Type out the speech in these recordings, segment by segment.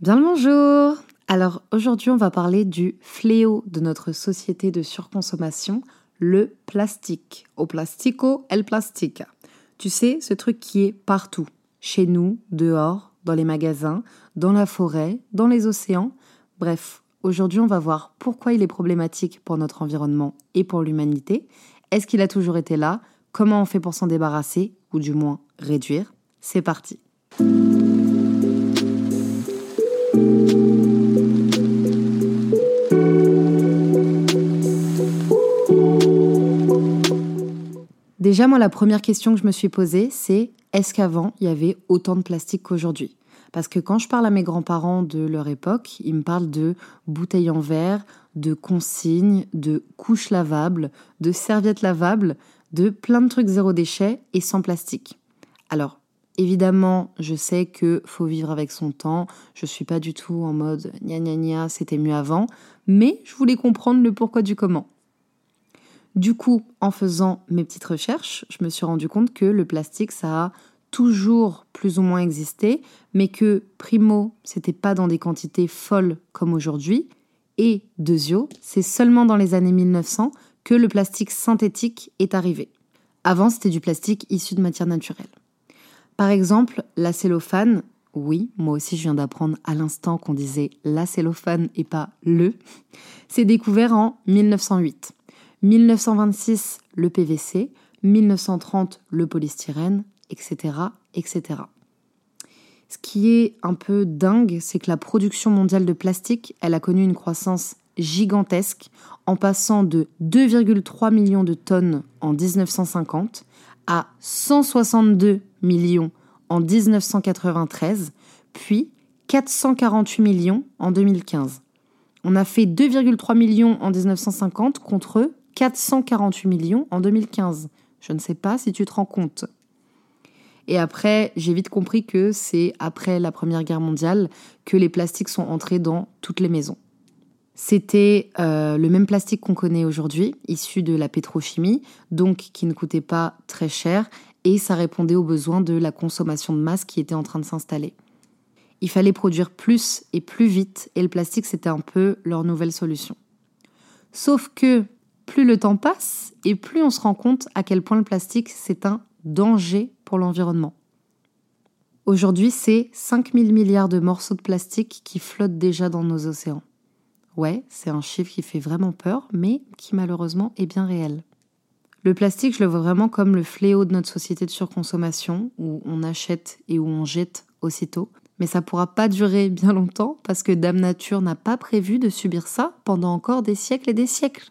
Bien le bonjour Alors aujourd'hui on va parler du fléau de notre société de surconsommation, le plastique. Au plastico, el plastique. Tu sais, ce truc qui est partout, chez nous, dehors, dans les magasins, dans la forêt, dans les océans. Bref, aujourd'hui on va voir pourquoi il est problématique pour notre environnement et pour l'humanité. Est-ce qu'il a toujours été là? Comment on fait pour s'en débarrasser, ou du moins réduire? C'est parti Déjà, moi, la première question que je me suis posée, c'est est-ce qu'avant, il y avait autant de plastique qu'aujourd'hui? Parce que quand je parle à mes grands-parents de leur époque, ils me parlent de bouteilles en verre, de consignes, de couches lavables, de serviettes lavables, de plein de trucs zéro déchet et sans plastique. Alors, évidemment, je sais que faut vivre avec son temps, je suis pas du tout en mode gna gna gna, c'était mieux avant, mais je voulais comprendre le pourquoi du comment. Du coup, en faisant mes petites recherches, je me suis rendu compte que le plastique, ça a toujours plus ou moins existé, mais que primo, c'était pas dans des quantités folles comme aujourd'hui, et deuxio, c'est seulement dans les années 1900 que le plastique synthétique est arrivé. Avant, c'était du plastique issu de matière naturelle. Par exemple, la cellophane, oui, moi aussi je viens d'apprendre à l'instant qu'on disait la cellophane et pas le, c'est découvert en 1908. 1926, le PVC, 1930, le polystyrène, etc., etc. Ce qui est un peu dingue, c'est que la production mondiale de plastique, elle a connu une croissance gigantesque en passant de 2,3 millions de tonnes en 1950 à 162 millions en 1993, puis 448 millions en 2015. On a fait 2,3 millions en 1950 contre 448 millions en 2015. Je ne sais pas si tu te rends compte. Et après, j'ai vite compris que c'est après la Première Guerre mondiale que les plastiques sont entrés dans toutes les maisons. C'était euh, le même plastique qu'on connaît aujourd'hui, issu de la pétrochimie, donc qui ne coûtait pas très cher, et ça répondait aux besoins de la consommation de masse qui était en train de s'installer. Il fallait produire plus et plus vite, et le plastique c'était un peu leur nouvelle solution. Sauf que plus le temps passe et plus on se rend compte à quel point le plastique, c'est un danger pour l'environnement. Aujourd'hui, c'est 5000 milliards de morceaux de plastique qui flottent déjà dans nos océans. Ouais, c'est un chiffre qui fait vraiment peur, mais qui malheureusement est bien réel. Le plastique, je le vois vraiment comme le fléau de notre société de surconsommation, où on achète et où on jette aussitôt. Mais ça pourra pas durer bien longtemps parce que Dame Nature n'a pas prévu de subir ça pendant encore des siècles et des siècles.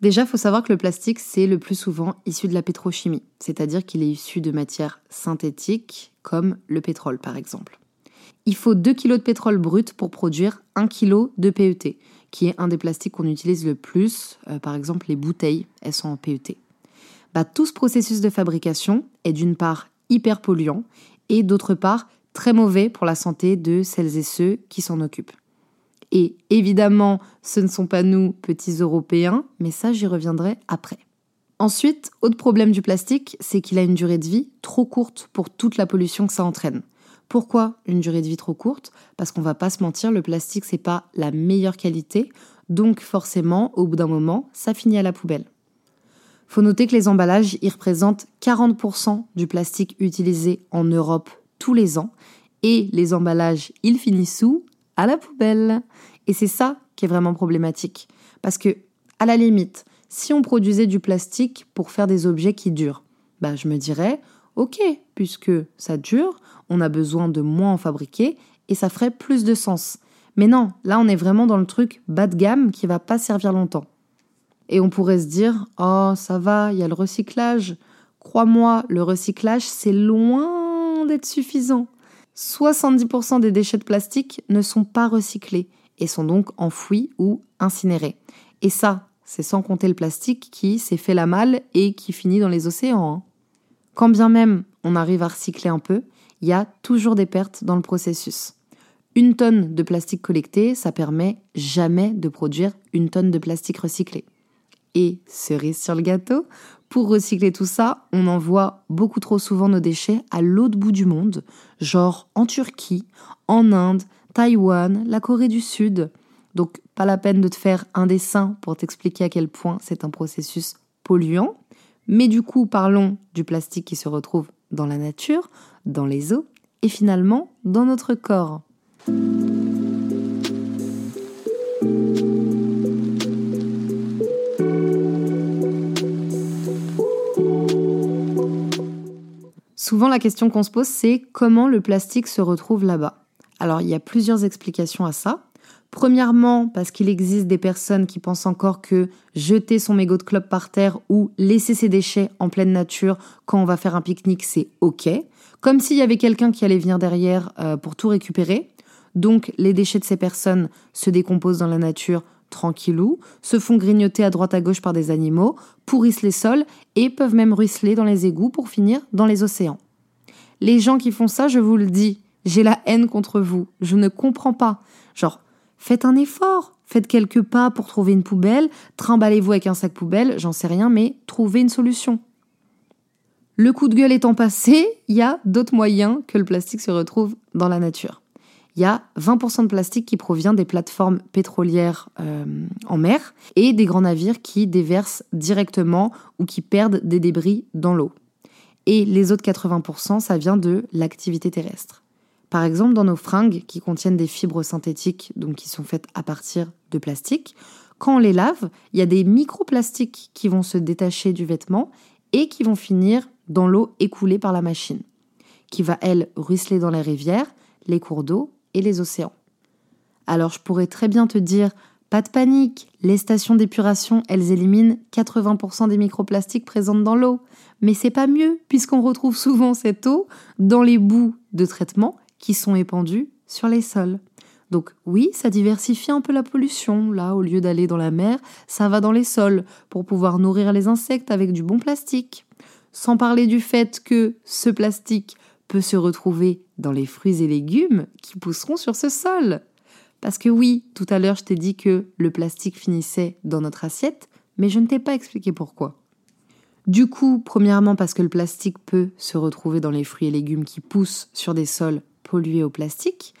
Déjà, il faut savoir que le plastique, c'est le plus souvent issu de la pétrochimie, c'est-à-dire qu'il est issu de matières synthétiques, comme le pétrole par exemple. Il faut 2 kg de pétrole brut pour produire 1 kg de PET, qui est un des plastiques qu'on utilise le plus, euh, par exemple les bouteilles, elles sont en PET. Bah, tout ce processus de fabrication est d'une part hyper polluant et d'autre part très mauvais pour la santé de celles et ceux qui s'en occupent. Et évidemment, ce ne sont pas nous, petits Européens, mais ça j'y reviendrai après. Ensuite, autre problème du plastique, c'est qu'il a une durée de vie trop courte pour toute la pollution que ça entraîne. Pourquoi une durée de vie trop courte? Parce qu'on va pas se mentir, le plastique c'est pas la meilleure qualité, donc forcément, au bout d'un moment, ça finit à la poubelle. Faut noter que les emballages, y représentent 40% du plastique utilisé en Europe tous les ans, et les emballages, ils finissent où? À la poubelle. Et c'est ça qui est vraiment problématique. Parce que, à la limite, si on produisait du plastique pour faire des objets qui durent, bah, je me dirais, ok, puisque ça dure, on a besoin de moins en fabriquer et ça ferait plus de sens. Mais non, là on est vraiment dans le truc bas de gamme qui va pas servir longtemps. Et on pourrait se dire, oh ça va, il y a le recyclage. Crois-moi, le recyclage c'est loin d'être suffisant. 70% des déchets de plastique ne sont pas recyclés et sont donc enfouis ou incinérés. Et ça, c'est sans compter le plastique qui s'est fait la malle et qui finit dans les océans. Hein. Quand bien même on arrive à recycler un peu, il y a toujours des pertes dans le processus. Une tonne de plastique collecté, ça permet jamais de produire une tonne de plastique recyclé. Et cerise sur le gâteau, pour recycler tout ça, on envoie beaucoup trop souvent nos déchets à l'autre bout du monde, genre en Turquie, en Inde, Taïwan, la Corée du Sud. Donc pas la peine de te faire un dessin pour t'expliquer à quel point c'est un processus polluant. Mais du coup, parlons du plastique qui se retrouve dans la nature, dans les eaux et finalement dans notre corps. Souvent, la question qu'on se pose, c'est comment le plastique se retrouve là-bas. Alors, il y a plusieurs explications à ça. Premièrement, parce qu'il existe des personnes qui pensent encore que jeter son mégot de clope par terre ou laisser ses déchets en pleine nature quand on va faire un pique-nique, c'est OK. Comme s'il y avait quelqu'un qui allait venir derrière euh, pour tout récupérer. Donc, les déchets de ces personnes se décomposent dans la nature tranquillou, se font grignoter à droite à gauche par des animaux, pourrissent les sols et peuvent même ruisseler dans les égouts pour finir dans les océans. Les gens qui font ça, je vous le dis, j'ai la haine contre vous. Je ne comprends pas. Genre, faites un effort, faites quelques pas pour trouver une poubelle, trimballez-vous avec un sac poubelle, j'en sais rien, mais trouvez une solution. Le coup de gueule étant passé, il y a d'autres moyens que le plastique se retrouve dans la nature il y a 20% de plastique qui provient des plateformes pétrolières euh, en mer et des grands navires qui déversent directement ou qui perdent des débris dans l'eau. Et les autres 80%, ça vient de l'activité terrestre. Par exemple, dans nos fringues qui contiennent des fibres synthétiques, donc qui sont faites à partir de plastique, quand on les lave, il y a des microplastiques qui vont se détacher du vêtement et qui vont finir dans l'eau écoulée par la machine, qui va, elle, ruisseler dans les rivières, les cours d'eau et les océans. Alors je pourrais très bien te dire, pas de panique, les stations d'épuration, elles éliminent 80% des microplastiques présentes dans l'eau. Mais c'est pas mieux, puisqu'on retrouve souvent cette eau dans les bouts de traitement qui sont épandus sur les sols. Donc oui, ça diversifie un peu la pollution. Là, au lieu d'aller dans la mer, ça va dans les sols pour pouvoir nourrir les insectes avec du bon plastique. Sans parler du fait que ce plastique peut se retrouver dans les fruits et légumes qui pousseront sur ce sol. Parce que oui, tout à l'heure je t'ai dit que le plastique finissait dans notre assiette, mais je ne t'ai pas expliqué pourquoi. Du coup, premièrement parce que le plastique peut se retrouver dans les fruits et légumes qui poussent sur des sols pollués au plastique,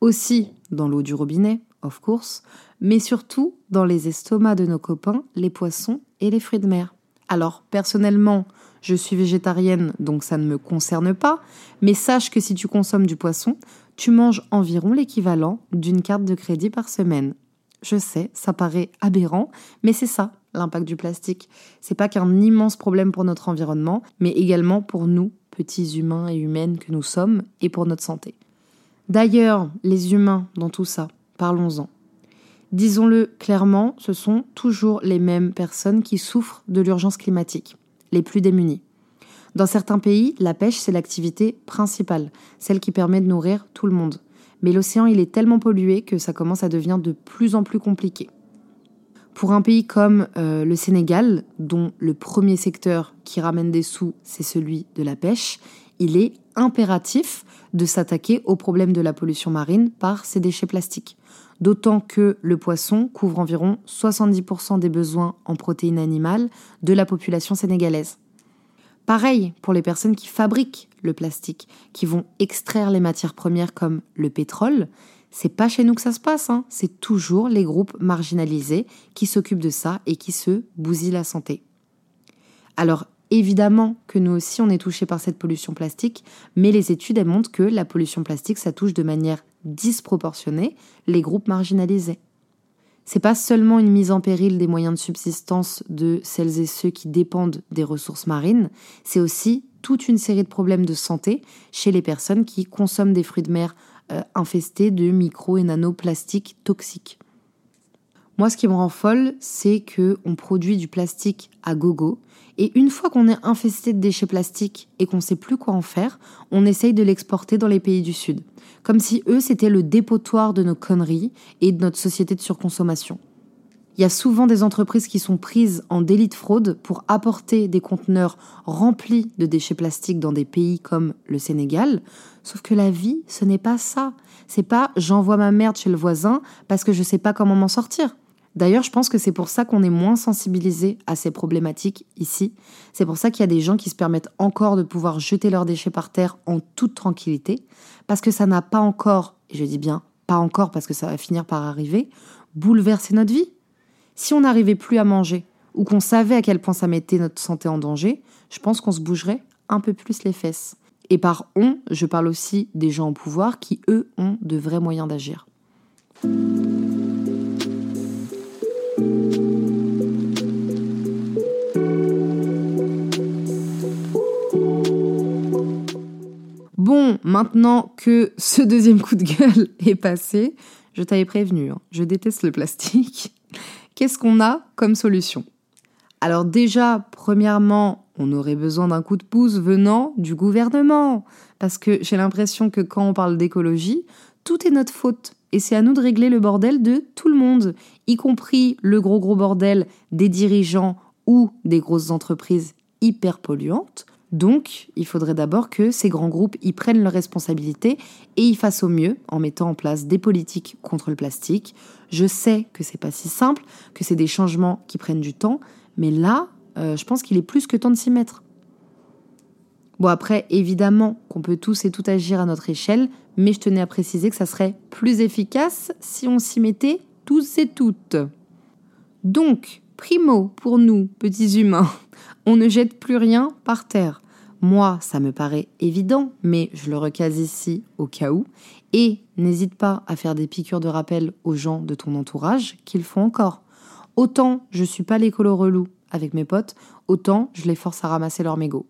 aussi dans l'eau du robinet, of course, mais surtout dans les estomacs de nos copains, les poissons et les fruits de mer. Alors personnellement, je suis végétarienne, donc ça ne me concerne pas, mais sache que si tu consommes du poisson, tu manges environ l'équivalent d'une carte de crédit par semaine. Je sais, ça paraît aberrant, mais c'est ça l'impact du plastique. C'est pas qu'un immense problème pour notre environnement, mais également pour nous, petits humains et humaines que nous sommes, et pour notre santé. D'ailleurs, les humains dans tout ça, parlons-en. Disons-le clairement, ce sont toujours les mêmes personnes qui souffrent de l'urgence climatique les plus démunis. Dans certains pays, la pêche, c'est l'activité principale, celle qui permet de nourrir tout le monde. Mais l'océan, il est tellement pollué que ça commence à devenir de plus en plus compliqué. Pour un pays comme euh, le Sénégal, dont le premier secteur qui ramène des sous, c'est celui de la pêche, il est impératif de s'attaquer au problème de la pollution marine par ces déchets plastiques. D'autant que le poisson couvre environ 70% des besoins en protéines animales de la population sénégalaise. Pareil pour les personnes qui fabriquent le plastique, qui vont extraire les matières premières comme le pétrole. C'est pas chez nous que ça se passe, hein. c'est toujours les groupes marginalisés qui s'occupent de ça et qui se bousillent la santé. Alors Évidemment que nous aussi on est touché par cette pollution plastique, mais les études montrent que la pollution plastique ça touche de manière disproportionnée les groupes marginalisés. C'est pas seulement une mise en péril des moyens de subsistance de celles et ceux qui dépendent des ressources marines, c'est aussi toute une série de problèmes de santé chez les personnes qui consomment des fruits de mer euh, infestés de micro et nanoplastiques toxiques. Moi, ce qui me rend folle, c'est que on produit du plastique à gogo. Et une fois qu'on est infesté de déchets plastiques et qu'on sait plus quoi en faire, on essaye de l'exporter dans les pays du Sud. Comme si eux, c'était le dépotoir de nos conneries et de notre société de surconsommation. Il y a souvent des entreprises qui sont prises en délit de fraude pour apporter des conteneurs remplis de déchets plastiques dans des pays comme le Sénégal. Sauf que la vie, ce n'est pas ça. C'est pas j'envoie ma merde chez le voisin parce que je sais pas comment m'en sortir. D'ailleurs, je pense que c'est pour ça qu'on est moins sensibilisé à ces problématiques ici. C'est pour ça qu'il y a des gens qui se permettent encore de pouvoir jeter leurs déchets par terre en toute tranquillité, parce que ça n'a pas encore, et je dis bien pas encore parce que ça va finir par arriver, bouleversé notre vie. Si on n'arrivait plus à manger, ou qu'on savait à quel point ça mettait notre santé en danger, je pense qu'on se bougerait un peu plus les fesses. Et par on, je parle aussi des gens au pouvoir qui, eux, ont de vrais moyens d'agir. Bon, maintenant que ce deuxième coup de gueule est passé, je t'avais prévenu, hein, je déteste le plastique. Qu'est-ce qu'on a comme solution? Alors déjà, premièrement, on aurait besoin d'un coup de pouce venant du gouvernement. Parce que j'ai l'impression que quand on parle d'écologie, tout est notre faute. Et c'est à nous de régler le bordel de tout le monde, y compris le gros gros bordel des dirigeants ou des grosses entreprises hyper polluantes. Donc, il faudrait d'abord que ces grands groupes y prennent leurs responsabilités et y fassent au mieux en mettant en place des politiques contre le plastique. Je sais que c'est pas si simple, que c'est des changements qui prennent du temps, mais là, euh, je pense qu'il est plus que temps de s'y mettre. Bon, après, évidemment qu'on peut tous et tout agir à notre échelle, mais je tenais à préciser que ça serait plus efficace si on s'y mettait tous et toutes. Donc, primo, pour nous, petits humains, on ne jette plus rien par terre. Moi, ça me paraît évident, mais je le recase ici au cas où. Et n'hésite pas à faire des piqûres de rappel aux gens de ton entourage qu'ils font encore. Autant je suis pas l'écolo relou avec mes potes, autant je les force à ramasser leurs mégots.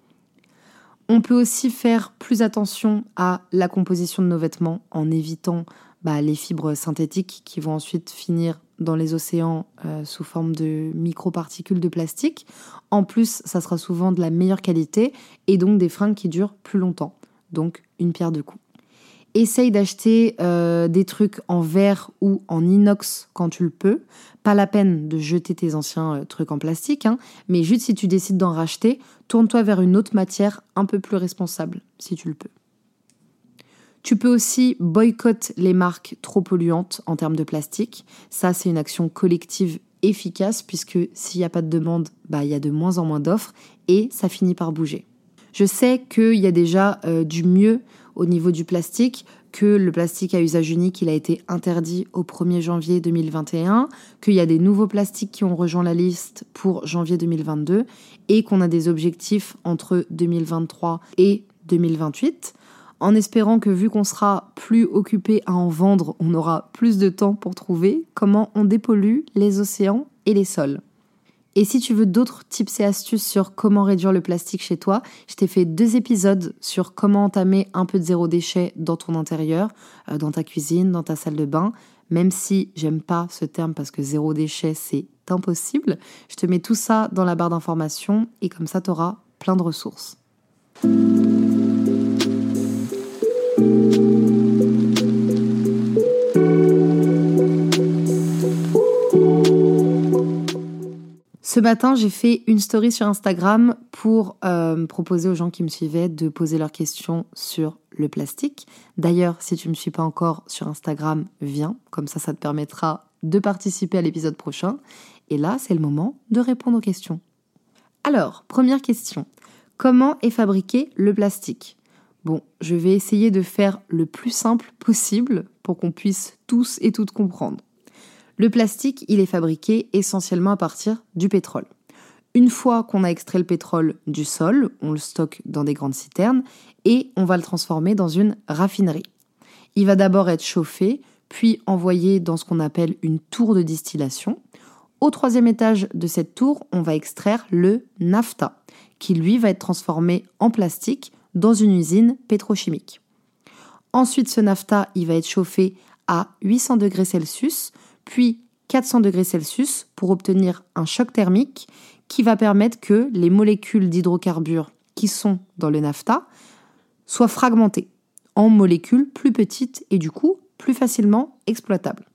On peut aussi faire plus attention à la composition de nos vêtements en évitant bah, les fibres synthétiques qui vont ensuite finir dans les océans euh, sous forme de microparticules de plastique. En plus, ça sera souvent de la meilleure qualité et donc des fringues qui durent plus longtemps. Donc une pierre de coups. Essaye d'acheter euh, des trucs en verre ou en inox quand tu le peux. Pas la peine de jeter tes anciens euh, trucs en plastique, hein, mais juste si tu décides d'en racheter, tourne-toi vers une autre matière un peu plus responsable, si tu le peux. Tu peux aussi boycotter les marques trop polluantes en termes de plastique. Ça, c'est une action collective efficace puisque s'il n'y a pas de demande, bah, il y a de moins en moins d'offres et ça finit par bouger. Je sais qu'il y a déjà euh, du mieux au niveau du plastique, que le plastique à usage unique, il a été interdit au 1er janvier 2021, qu'il y a des nouveaux plastiques qui ont rejoint la liste pour janvier 2022 et qu'on a des objectifs entre 2023 et 2028 en espérant que vu qu'on sera plus occupé à en vendre, on aura plus de temps pour trouver comment on dépollue les océans et les sols. Et si tu veux d'autres tips et astuces sur comment réduire le plastique chez toi, je t'ai fait deux épisodes sur comment entamer un peu de zéro déchet dans ton intérieur, euh, dans ta cuisine, dans ta salle de bain. Même si j'aime pas ce terme parce que zéro déchet c'est impossible, je te mets tout ça dans la barre d'informations et comme ça tu auras plein de ressources. Ce matin, j'ai fait une story sur Instagram pour euh, proposer aux gens qui me suivaient de poser leurs questions sur le plastique. D'ailleurs, si tu ne me suis pas encore sur Instagram, viens, comme ça, ça te permettra de participer à l'épisode prochain. Et là, c'est le moment de répondre aux questions. Alors, première question. Comment est fabriqué le plastique? Bon, je vais essayer de faire le plus simple possible pour qu'on puisse tous et toutes comprendre. Le plastique, il est fabriqué essentiellement à partir du pétrole. Une fois qu'on a extrait le pétrole du sol, on le stocke dans des grandes citernes et on va le transformer dans une raffinerie. Il va d'abord être chauffé, puis envoyé dans ce qu'on appelle une tour de distillation. Au troisième étage de cette tour, on va extraire le nafta, qui lui va être transformé en plastique dans une usine pétrochimique. Ensuite, ce nafta, il va être chauffé à 800 degrés Celsius puis 400 degrés Celsius pour obtenir un choc thermique qui va permettre que les molécules d'hydrocarbures qui sont dans le nafta soient fragmentées en molécules plus petites et du coup plus facilement exploitables.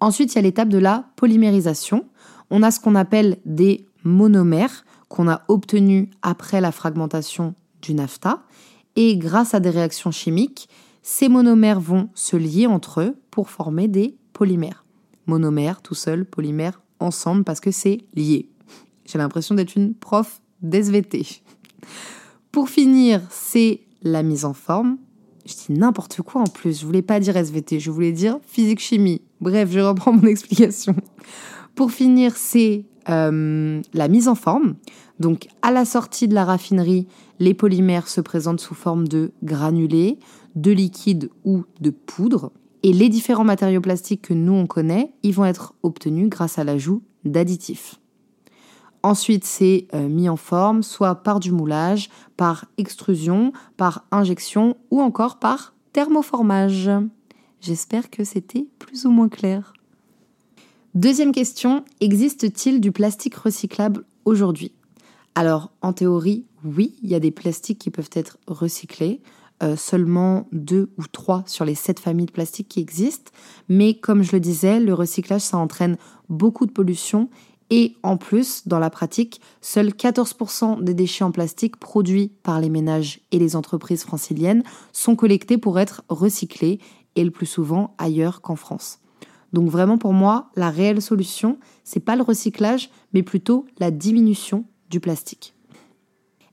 Ensuite, il y a l'étape de la polymérisation. On a ce qu'on appelle des monomères qu'on a obtenus après la fragmentation du nafta. Et grâce à des réactions chimiques, ces monomères vont se lier entre eux pour former des polymères. Monomères tout seul, polymères ensemble parce que c'est lié. J'ai l'impression d'être une prof d'SVT. Pour finir, c'est la mise en forme. Je dis n'importe quoi en plus. Je voulais pas dire SVT, je voulais dire physique-chimie. Bref, je reprends mon explication. Pour finir, c'est euh, la mise en forme. Donc, à la sortie de la raffinerie, les polymères se présentent sous forme de granulés, de liquide ou de poudre. Et les différents matériaux plastiques que nous on connaît, ils vont être obtenus grâce à l'ajout d'additifs. Ensuite, c'est euh, mis en forme soit par du moulage, par extrusion, par injection ou encore par thermoformage. J'espère que c'était plus ou moins clair. Deuxième question, existe-t-il du plastique recyclable aujourd'hui? Alors, en théorie, oui, il y a des plastiques qui peuvent être recyclés. Euh, seulement deux ou trois sur les sept familles de plastiques qui existent. Mais comme je le disais, le recyclage, ça entraîne beaucoup de pollution et en plus, dans la pratique, seuls 14% des déchets en plastique produits par les ménages et les entreprises franciliennes sont collectés pour être recyclés, et le plus souvent ailleurs qu'en France. Donc vraiment pour moi, la réelle solution, c'est pas le recyclage, mais plutôt la diminution du plastique.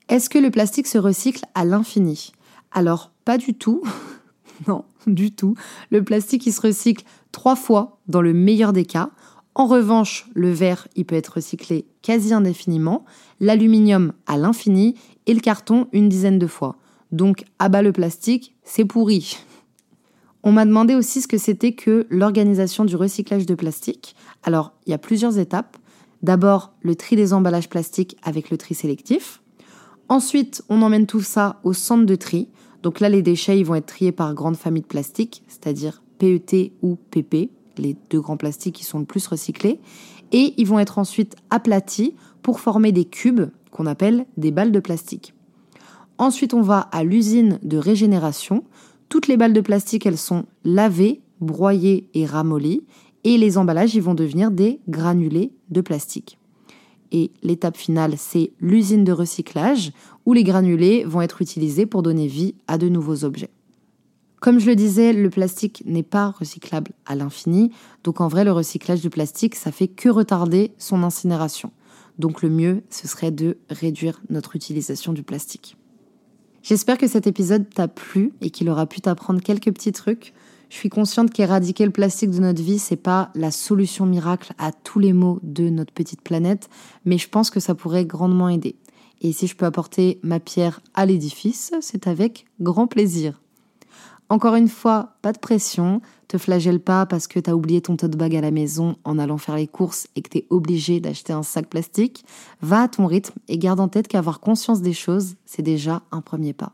Est-ce que le plastique se recycle à l'infini? Alors pas du tout. non, du tout. Le plastique il se recycle trois fois dans le meilleur des cas. En revanche, le verre, il peut être recyclé quasi indéfiniment, l'aluminium à l'infini et le carton une dizaine de fois. Donc, à bas le plastique, c'est pourri. On m'a demandé aussi ce que c'était que l'organisation du recyclage de plastique. Alors, il y a plusieurs étapes. D'abord, le tri des emballages plastiques avec le tri sélectif. Ensuite, on emmène tout ça au centre de tri. Donc là, les déchets ils vont être triés par grande famille de plastique, c'est-à-dire PET ou PP, les deux grands plastiques qui sont le plus recyclés, et ils vont être ensuite aplatis pour former des cubes qu'on appelle des balles de plastique. Ensuite, on va à l'usine de régénération. Toutes les balles de plastique, elles sont lavées, broyées et ramollies, et les emballages, ils vont devenir des granulés de plastique. Et l'étape finale, c'est l'usine de recyclage, où les granulés vont être utilisés pour donner vie à de nouveaux objets. Comme je le disais, le plastique n'est pas recyclable à l'infini, donc en vrai le recyclage du plastique, ça fait que retarder son incinération. Donc le mieux, ce serait de réduire notre utilisation du plastique. J'espère que cet épisode t'a plu et qu'il aura pu t'apprendre quelques petits trucs. Je suis consciente qu'éradiquer le plastique de notre vie, c'est pas la solution miracle à tous les maux de notre petite planète, mais je pense que ça pourrait grandement aider. Et si je peux apporter ma pierre à l'édifice, c'est avec grand plaisir. Encore une fois, pas de pression, te flagelle pas parce que t'as oublié ton tote bag à la maison en allant faire les courses et que t'es obligé d'acheter un sac plastique. Va à ton rythme et garde en tête qu'avoir conscience des choses, c'est déjà un premier pas.